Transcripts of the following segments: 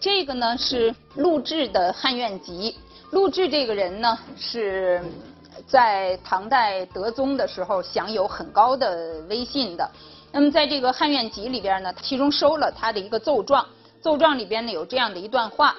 这个呢是陆贽的《汉苑集》。陆贽这个人呢是在唐代德宗的时候享有很高的威信的。那么在这个《汉苑集》里边呢，其中收了他的一个奏状。奏状里边呢有这样的一段话，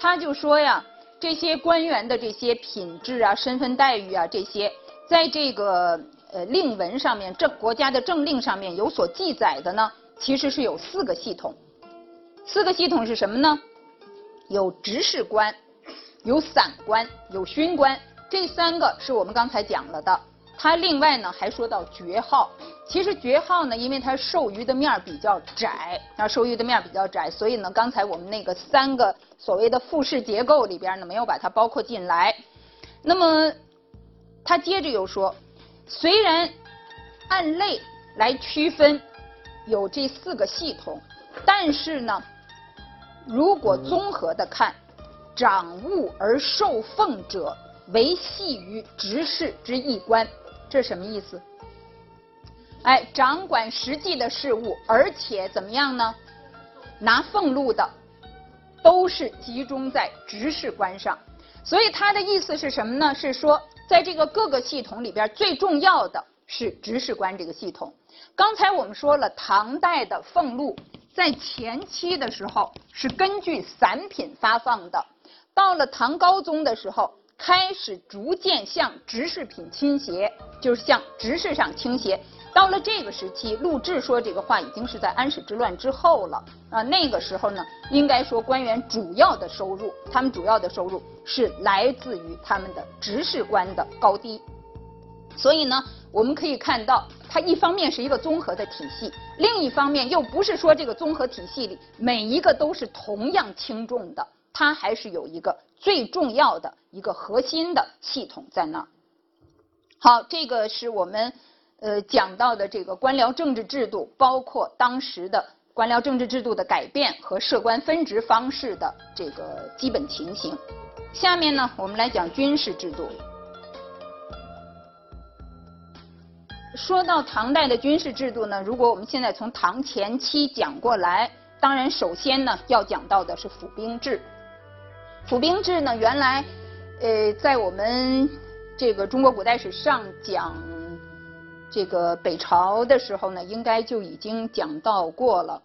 他就说呀，这些官员的这些品质啊、身份待遇啊这些，在这个呃令文上面、政国家的政令上面有所记载的呢，其实是有四个系统。四个系统是什么呢？有执事官，有散官，有勋官。这三个是我们刚才讲了的。他另外呢还说到爵号。其实爵号呢，因为它授予的面比较窄，啊，授予的面比较窄，所以呢，刚才我们那个三个所谓的复式结构里边呢，没有把它包括进来。那么他接着又说，虽然按类来区分有这四个系统，但是呢。如果综合的看，掌物而受奉者，为系于执事之一官，这什么意思？哎，掌管实际的事物，而且怎么样呢？拿俸禄的，都是集中在执事官上。所以他的意思是什么呢？是说，在这个各个系统里边，最重要的是执事官这个系统。刚才我们说了，唐代的俸禄。在前期的时候是根据散品发放的，到了唐高宗的时候，开始逐渐向执事品倾斜，就是向执事上倾斜。到了这个时期，陆贽说这个话已经是在安史之乱之后了啊。那个时候呢，应该说官员主要的收入，他们主要的收入是来自于他们的直事官的高低。所以呢，我们可以看到。它一方面是一个综合的体系，另一方面又不是说这个综合体系里每一个都是同样轻重的，它还是有一个最重要的一个核心的系统在那儿。好，这个是我们呃讲到的这个官僚政治制度，包括当时的官僚政治制度的改变和设官分职方式的这个基本情形。下面呢，我们来讲军事制度。说到唐代的军事制度呢，如果我们现在从唐前期讲过来，当然首先呢要讲到的是府兵制。府兵制呢，原来呃在我们这个中国古代史上讲这个北朝的时候呢，应该就已经讲到过了。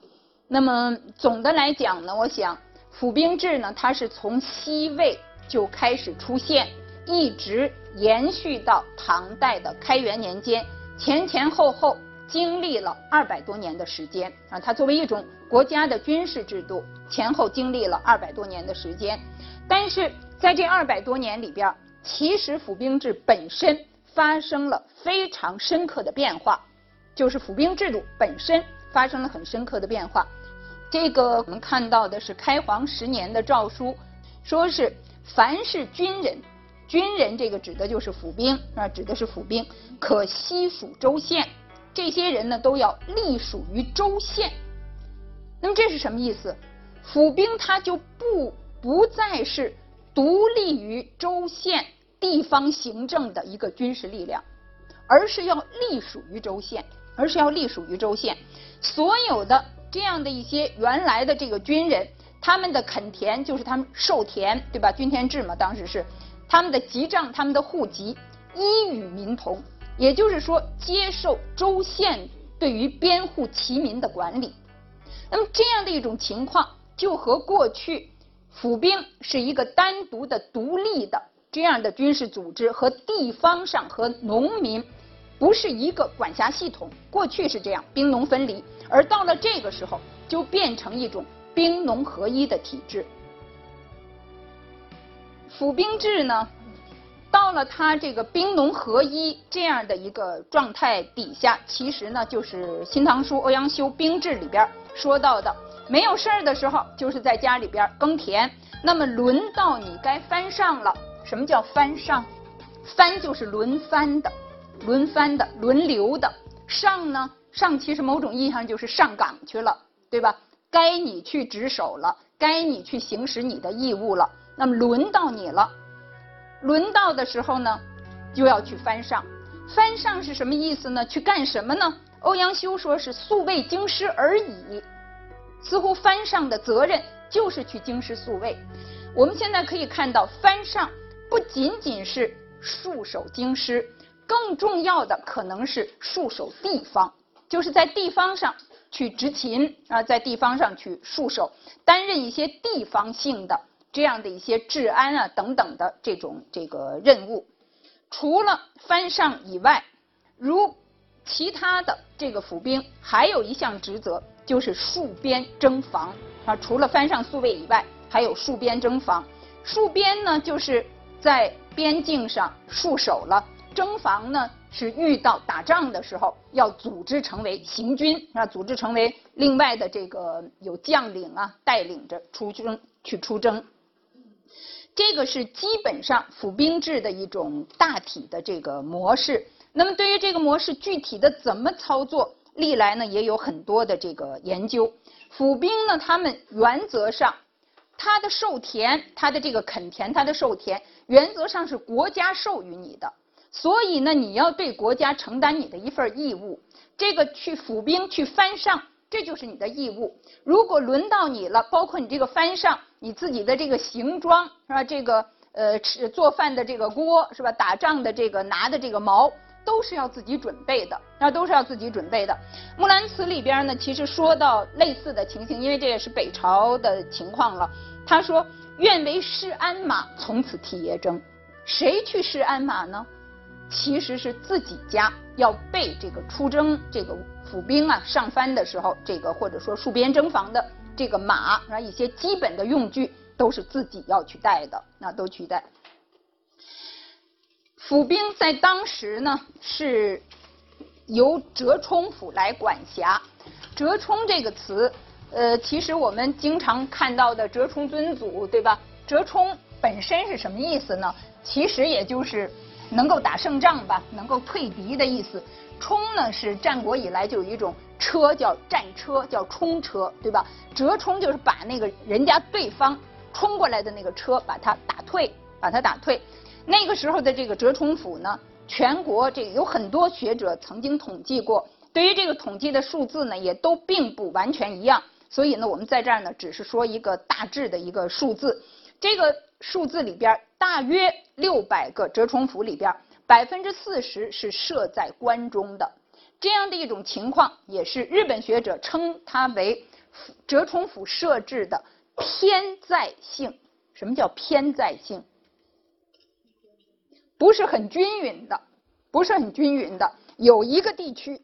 那么总的来讲呢，我想府兵制呢，它是从西魏就开始出现，一直延续到唐代的开元年间。前前后后经历了二百多年的时间啊，它作为一种国家的军事制度，前后经历了二百多年的时间。但是在这二百多年里边，其实府兵制本身发生了非常深刻的变化，就是府兵制度本身发生了很深刻的变化。这个我们看到的是开皇十年的诏书，说是凡是军人。军人这个指的就是府兵啊，指的是府兵，可西属州县。这些人呢都要隶属于州县。那么这是什么意思？府兵他就不不再是独立于州县地方行政的一个军事力量，而是要隶属于州县，而是要隶属于州县。所有的这样的一些原来的这个军人，他们的垦田就是他们授田，对吧？均田制嘛，当时是。他们的籍账、他们的户籍一与民同，也就是说，接受州县对于编户齐民的管理。那么这样的一种情况，就和过去府兵是一个单独的、独立的这样的军事组织，和地方上和农民不是一个管辖系统。过去是这样，兵农分离，而到了这个时候，就变成一种兵农合一的体制。府兵制呢，到了他这个兵农合一这样的一个状态底下，其实呢就是《新唐书·欧阳修兵制》里边说到的，没有事儿的时候就是在家里边耕田，那么轮到你该翻上了。什么叫翻上？翻就是轮番的，轮番的，轮流的。上呢，上其实某种意义上就是上岗去了，对吧？该你去值守了，该你去行使你的义务了。那么轮到你了，轮到的时候呢，就要去翻上。翻上是什么意思呢？去干什么呢？欧阳修说是素未京师而已。似乎翻上的责任就是去京师宿卫。我们现在可以看到，藩上不仅仅是戍守京师，更重要的可能是戍守地方，就是在地方上去执勤啊，在地方上去戍守，担任一些地方性的这样的一些治安啊等等的这种这个任务。除了藩上以外，如其他的这个府兵，还有一项职责就是戍边征防啊。除了藩上宿卫以外。还有戍边征防，戍边呢就是在边境上戍守了，征防呢是遇到打仗的时候要组织成为行军啊，组织成为另外的这个有将领啊带领着出征去出征。这个是基本上府兵制的一种大体的这个模式。那么对于这个模式具体的怎么操作，历来呢也有很多的这个研究。府兵呢，他们原则上。他的授田，他的这个垦田，他的授田，原则上是国家授予你的，所以呢，你要对国家承担你的一份义务。这个去府兵去翻上，这就是你的义务。如果轮到你了，包括你这个翻上，你自己的这个行装是吧？这个呃吃做饭的这个锅是吧？打仗的这个拿的这个矛。都是要自己准备的，那都是要自己准备的。《木兰辞》里边呢，其实说到类似的情形，因为这也是北朝的情况了。他说：“愿为市鞍马，从此替爷征。”谁去市鞍马呢？其实是自己家要备这个出征这个府兵啊上番的时候，这个或者说戍边征防的这个马啊一些基本的用具都是自己要去带的，那都去带。府兵在当时呢，是由折冲府来管辖。折冲这个词，呃，其实我们经常看到的折冲尊祖，对吧？折冲本身是什么意思呢？其实也就是能够打胜仗吧，能够退敌的意思。冲呢是战国以来就有一种车叫战车，叫冲车，对吧？折冲就是把那个人家对方冲过来的那个车，把它打退，把它打退。那个时候的这个折冲府呢，全国这有很多学者曾经统计过，对于这个统计的数字呢，也都并不完全一样。所以呢，我们在这儿呢，只是说一个大致的一个数字。这个数字里边，大约六百个折冲府里边，百分之四十是设在关中的。这样的一种情况，也是日本学者称它为折冲府设置的偏在性。什么叫偏在性？不是很均匀的，不是很均匀的。有一个地区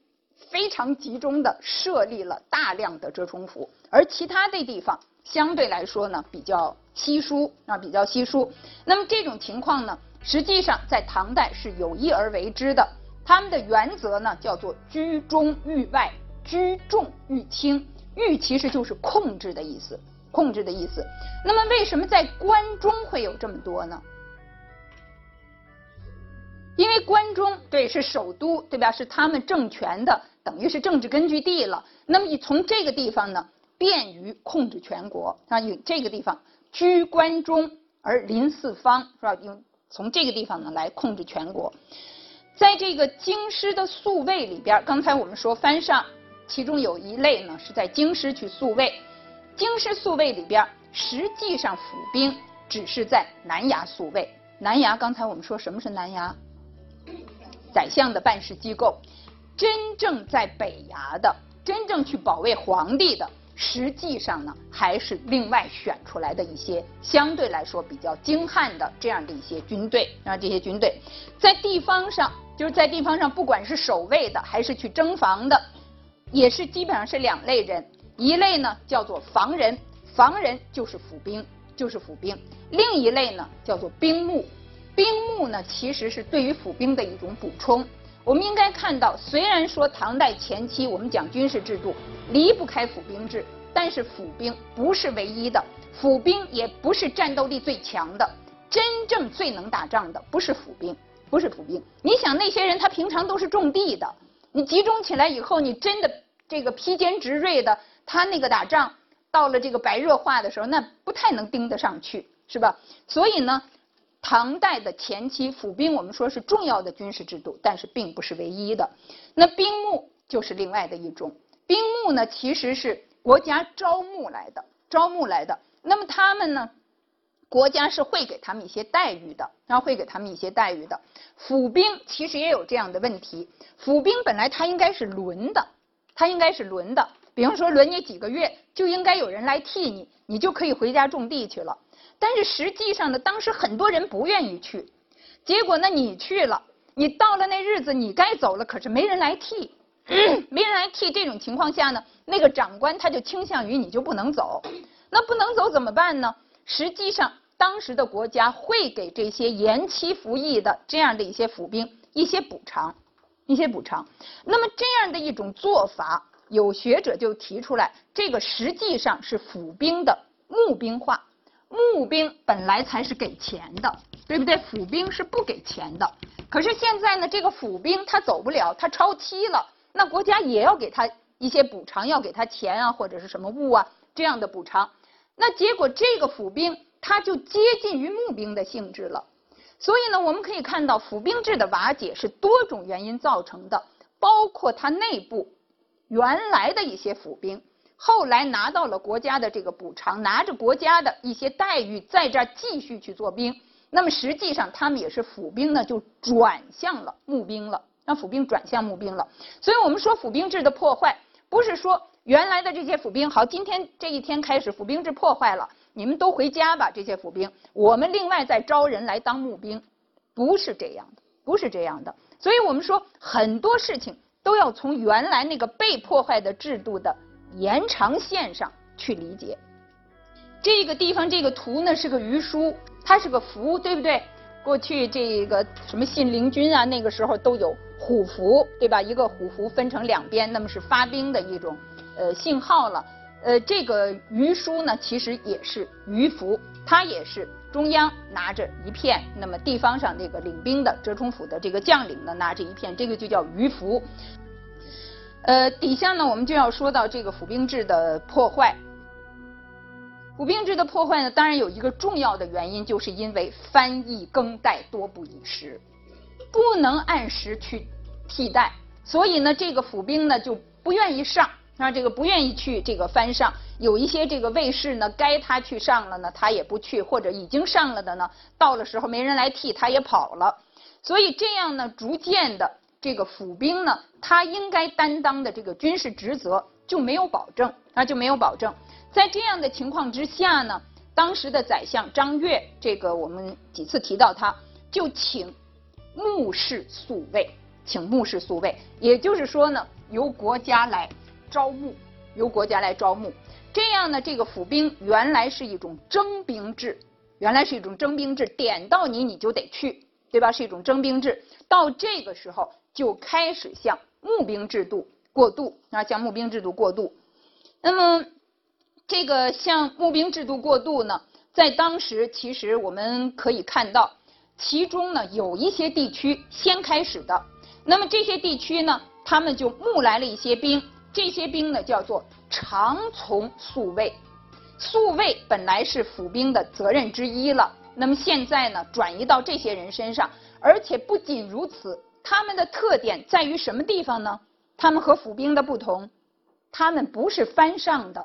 非常集中的设立了大量的折冲府，而其他的地方相对来说呢比较稀疏啊，比较稀疏。那么这种情况呢，实际上在唐代是有意而为之的。他们的原则呢叫做居中御外，居重御轻。御其实就是控制的意思，控制的意思。那么为什么在关中会有这么多呢？因为关中对是首都，对吧？是他们政权的，等于是政治根据地了。那么你从这个地方呢，便于控制全国啊。有这个地方居关中而临四方，是吧？用从这个地方呢来控制全国。在这个京师的宿卫里边，刚才我们说藩上，其中有一类呢是在京师去宿卫。京师宿卫里边，实际上府兵只是在南衙宿卫。南衙，刚才我们说什么是南衙？宰相的办事机构，真正在北衙的，真正去保卫皇帝的，实际上呢，还是另外选出来的一些相对来说比较精悍的这样的一些军队啊，这些军队在地方上，就是在地方上，不管是守卫的还是去征防的，也是基本上是两类人，一类呢叫做防人，防人就是府兵，就是府兵；另一类呢叫做兵目。兵目呢，其实是对于府兵的一种补充。我们应该看到，虽然说唐代前期我们讲军事制度离不开府兵制，但是府兵不是唯一的，府兵也不是战斗力最强的。真正最能打仗的不是府兵，不是府兵。你想那些人，他平常都是种地的，你集中起来以后，你真的这个披坚执锐的，他那个打仗到了这个白热化的时候，那不太能盯得上去，是吧？所以呢。唐代的前期，府兵我们说是重要的军事制度，但是并不是唯一的。那兵目就是另外的一种。兵目呢，其实是国家招募来的，招募来的。那么他们呢，国家是会给他们一些待遇的，然后会给他们一些待遇的。府兵其实也有这样的问题，府兵本来他应该是轮的，他应该是轮的，比方说轮你几个月，就应该有人来替你，你就可以回家种地去了。但是实际上呢，当时很多人不愿意去，结果呢，你去了，你到了那日子你该走了，可是没人来替，没人来替。这种情况下呢，那个长官他就倾向于你就不能走，那不能走怎么办呢？实际上，当时的国家会给这些延期服役的这样的一些府兵一些补偿，一些补偿。那么这样的一种做法，有学者就提出来，这个实际上是府兵的募兵化。募兵本来才是给钱的，对不对？府兵是不给钱的。可是现在呢，这个府兵他走不了，他超期了，那国家也要给他一些补偿，要给他钱啊，或者是什么物啊这样的补偿。那结果这个府兵他就接近于募兵的性质了。所以呢，我们可以看到府兵制的瓦解是多种原因造成的，包括它内部原来的一些府兵。后来拿到了国家的这个补偿，拿着国家的一些待遇，在这儿继续去做兵。那么实际上他们也是府兵呢，就转向了募兵了，让府兵转向募兵了。所以我们说府兵制的破坏，不是说原来的这些府兵好，今天这一天开始府兵制破坏了，你们都回家吧，这些府兵，我们另外再招人来当募兵，不是这样的，不是这样的。所以我们说很多事情都要从原来那个被破坏的制度的。延长线上去理解这个地方，这个图呢是个鱼书，它是个符，对不对？过去这个什么信陵君啊，那个时候都有虎符，对吧？一个虎符分成两边，那么是发兵的一种呃信号了。呃，这个鱼书呢，其实也是鱼符，它也是中央拿着一片，那么地方上这个领兵的折冲府的这个将领呢拿着一片，这个就叫鱼符。呃，底下呢，我们就要说到这个府兵制的破坏。府兵制的破坏呢，当然有一个重要的原因，就是因为翻译更代多不以时，不能按时去替代，所以呢，这个府兵呢就不愿意上，啊，这个不愿意去这个翻上。有一些这个卫士呢，该他去上了呢，他也不去，或者已经上了的呢，到了时候没人来替，他也跑了。所以这样呢，逐渐的。这个府兵呢，他应该担当的这个军事职责就没有保证，啊就没有保证。在这样的情况之下呢，当时的宰相张悦，这个我们几次提到他，就请牧士宿卫，请牧士宿卫，也就是说呢，由国家来招募，由国家来招募。这样呢，这个府兵原来是一种征兵制，原来是一种征兵制，点到你你就得去，对吧？是一种征兵制。到这个时候。就开始向募兵制度过渡啊，向募兵制度过渡。那么，这个向募兵制度过渡呢，在当时其实我们可以看到，其中呢有一些地区先开始的。那么这些地区呢，他们就募来了一些兵，这些兵呢叫做长从宿卫。宿卫本来是府兵的责任之一了，那么现在呢转移到这些人身上，而且不仅如此。他们的特点在于什么地方呢？他们和府兵的不同，他们不是番上的，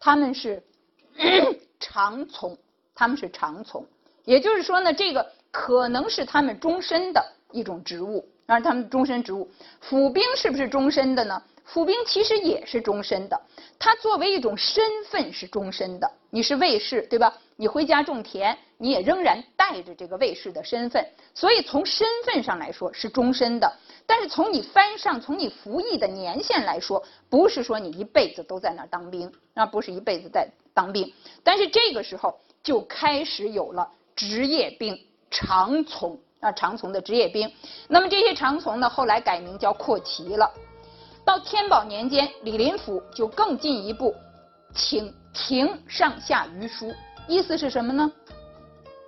他们是 长从，他们是长从。也就是说呢，这个可能是他们终身的一种职务，而他们终身职务。府兵是不是终身的呢？府兵其实也是终身的，他作为一种身份是终身的。你是卫士，对吧？你回家种田，你也仍然带着这个卫士的身份，所以从身份上来说是终身的。但是从你翻上，从你服役的年限来说，不是说你一辈子都在那儿当兵，那不是一辈子在当兵。但是这个时候就开始有了职业兵长从啊，长从的职业兵。那么这些长从呢，后来改名叫扩旗了。到天宝年间，李林甫就更进一步，请停上下余书，意思是什么呢？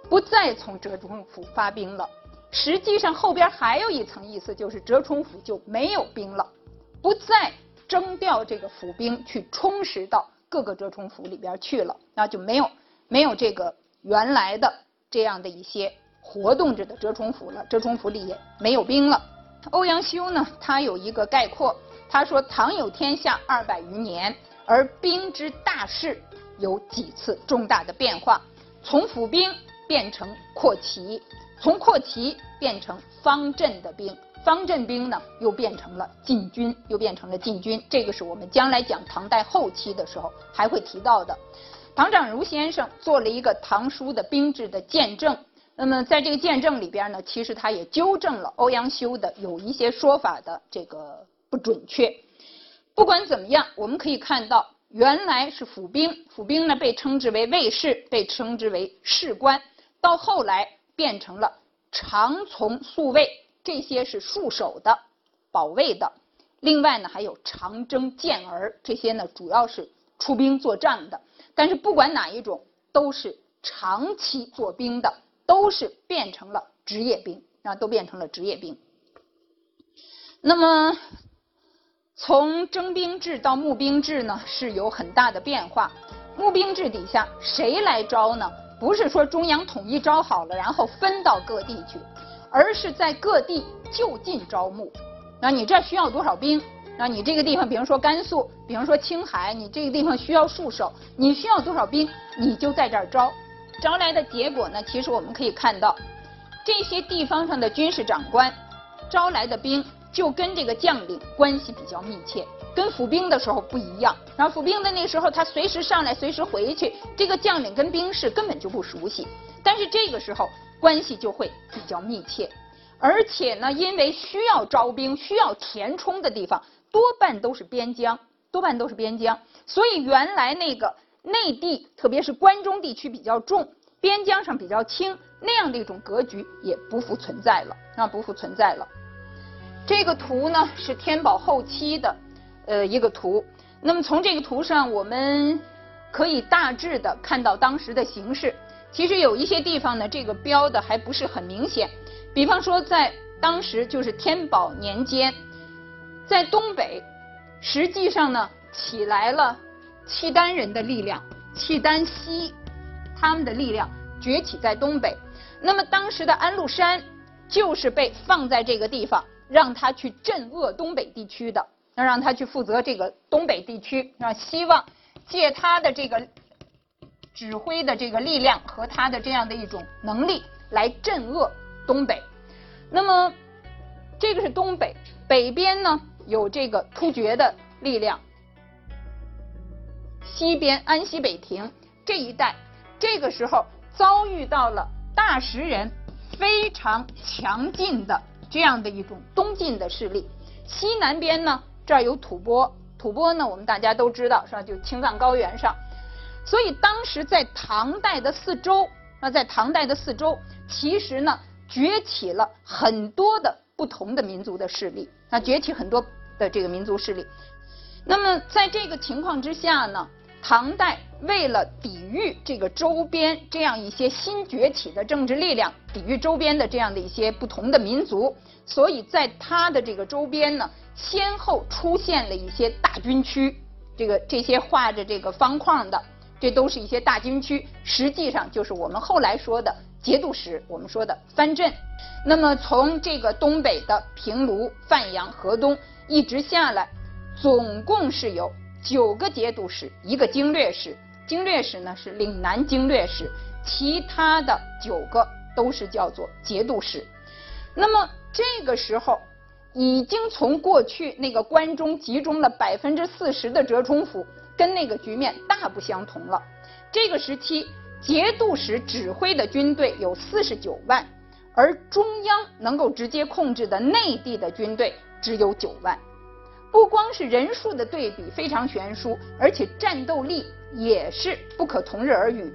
不再从折冲府发兵了。实际上后边还有一层意思，就是折冲府就没有兵了，不再征调这个府兵去充实到各个折冲府里边去了，那就没有没有这个原来的这样的一些活动着的折冲府了，折冲府里也没有兵了。欧阳修呢，他有一个概括。他说：“唐有天下二百余年，而兵之大势有几次重大的变化，从府兵变成扩旗，从扩旗变成方阵的兵，方阵兵呢又变成了禁军，又变成了禁军。这个是我们将来讲唐代后期的时候还会提到的。唐长儒先生做了一个唐书的兵制的见证。那么在这个见证里边呢，其实他也纠正了欧阳修的有一些说法的这个不准确。不管怎么样，我们可以看到，原来是府兵，府兵呢被称之为卫士，被称之为士官，到后来变成了长从宿卫，这些是戍守的、保卫的。另外呢，还有长征健儿，这些呢主要是出兵作战的。但是不管哪一种，都是长期做兵的。都是变成了职业兵啊，都变成了职业兵。那么从征兵制到募兵制呢，是有很大的变化。募兵制底下谁来招呢？不是说中央统一招好了，然后分到各地去，而是在各地就近招募。那你这需要多少兵？那你这个地方，比如说甘肃，比如说青海，你这个地方需要戍守，你需要多少兵，你就在这儿招。招来的结果呢？其实我们可以看到，这些地方上的军事长官招来的兵，就跟这个将领关系比较密切，跟府兵的时候不一样。然后府兵的那时候，他随时上来，随时回去，这个将领跟兵士根本就不熟悉。但是这个时候关系就会比较密切，而且呢，因为需要招兵、需要填充的地方，多半都是边疆，多半都是边疆，所以原来那个。内地特别是关中地区比较重，边疆上比较轻，那样的一种格局也不复存在了啊，不复存在了。这个图呢是天宝后期的呃一个图，那么从这个图上我们可以大致的看到当时的形势。其实有一些地方呢，这个标的还不是很明显，比方说在当时就是天宝年间，在东北实际上呢起来了。契丹人的力量，契丹西，他们的力量崛起在东北。那么当时的安禄山就是被放在这个地方，让他去镇遏东北地区的，那让他去负责这个东北地区，啊，希望借他的这个指挥的这个力量和他的这样的一种能力来镇遏东北。那么这个是东北，北边呢有这个突厥的力量。西边安西北庭这一带，这个时候遭遇到了大食人非常强劲的这样的一种东进的势力。西南边呢，这儿有吐蕃，吐蕃呢我们大家都知道是吧？就青藏高原上。所以当时在唐代的四周，那在唐代的四周，其实呢崛起了很多的不同的民族的势力，那崛起很多的这个民族势力。那么在这个情况之下呢？唐代为了抵御这个周边这样一些新崛起的政治力量，抵御周边的这样的一些不同的民族，所以在它的这个周边呢，先后出现了一些大军区。这个这些画着这个方框的，这都是一些大军区，实际上就是我们后来说的节度使，我们说的藩镇。那么从这个东北的平卢、范阳、河东一直下来，总共是有。九个节度使，一个经略使，经略使呢是岭南经略使，其他的九个都是叫做节度使。那么这个时候，已经从过去那个关中集中了百分之四十的折冲府，跟那个局面大不相同了。这个时期，节度使指挥的军队有四十九万，而中央能够直接控制的内地的军队只有九万。不光是人数的对比非常悬殊，而且战斗力也是不可同日而语。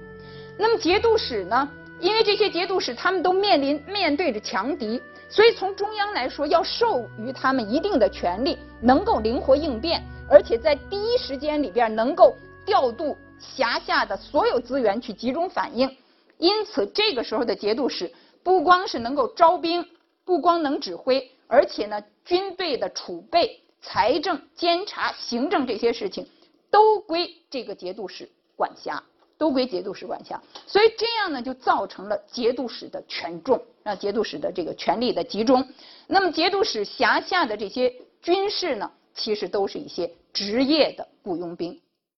那么节度使呢？因为这些节度使他们都面临面对着强敌，所以从中央来说要授予他们一定的权利，能够灵活应变，而且在第一时间里边能够调度辖下的所有资源去集中反应。因此这个时候的节度使不光是能够招兵，不光能指挥，而且呢军队的储备。财政、监察、行政这些事情都归这个节度使管辖，都归节度使管辖。所以这样呢，就造成了节度使的权重，让节度使的这个权力的集中。那么节度使辖下的这些军事呢，其实都是一些职业的雇佣兵。